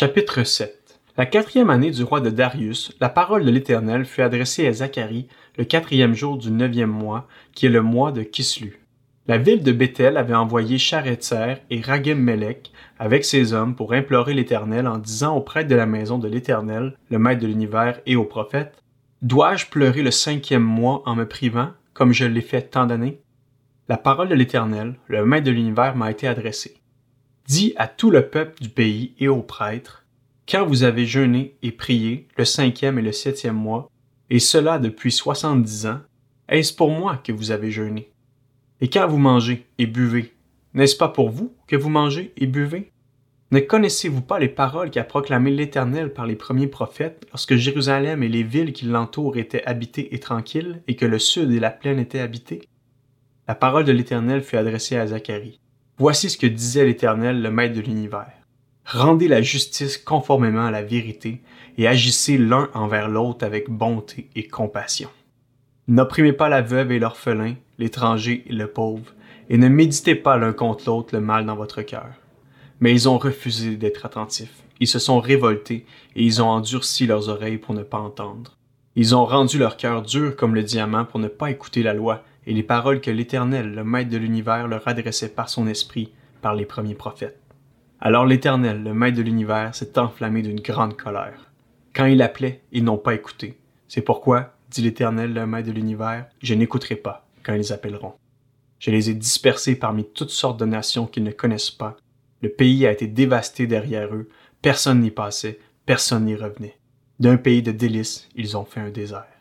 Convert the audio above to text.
Chapitre 7 La quatrième année du roi de Darius, la parole de l'Éternel fut adressée à Zacharie le quatrième jour du neuvième mois, qui est le mois de Kislu. La ville de Bethel avait envoyé Charetzer et Ragem-Melech avec ses hommes pour implorer l'Éternel en disant aux prêtres de la maison de l'Éternel, le maître de l'univers et aux prophètes, Dois-je pleurer le cinquième mois en me privant, comme je l'ai fait tant d'années? La parole de l'Éternel, le maître de l'univers, m'a été adressée. Dis à tout le peuple du pays et aux prêtres, quand vous avez jeûné et prié le cinquième et le septième mois, et cela depuis soixante-dix ans, est-ce pour moi que vous avez jeûné? Et quand vous mangez et buvez, n'est-ce pas pour vous que vous mangez et buvez? Ne connaissez-vous pas les paroles qu'a proclamées l'Éternel par les premiers prophètes lorsque Jérusalem et les villes qui l'entourent étaient habitées et tranquilles, et que le sud et la plaine étaient habités? La parole de l'Éternel fut adressée à Zacharie. Voici ce que disait l'Éternel, le Maître de l'univers. Rendez la justice conformément à la vérité, et agissez l'un envers l'autre avec bonté et compassion. N'opprimez pas la veuve et l'orphelin, l'étranger et le pauvre, et ne méditez pas l'un contre l'autre le mal dans votre cœur. Mais ils ont refusé d'être attentifs. Ils se sont révoltés et ils ont endurci leurs oreilles pour ne pas entendre. Ils ont rendu leur cœur dur comme le diamant pour ne pas écouter la loi et les paroles que l'Éternel, le Maître de l'univers, leur adressait par son esprit, par les premiers prophètes. Alors l'Éternel, le Maître de l'univers, s'est enflammé d'une grande colère. Quand il appelait, ils n'ont pas écouté. C'est pourquoi, dit l'Éternel, le Maître de l'univers, je n'écouterai pas quand ils appelleront. Je les ai dispersés parmi toutes sortes de nations qu'ils ne connaissent pas. Le pays a été dévasté derrière eux, personne n'y passait, personne n'y revenait. D'un pays de délices, ils ont fait un désert.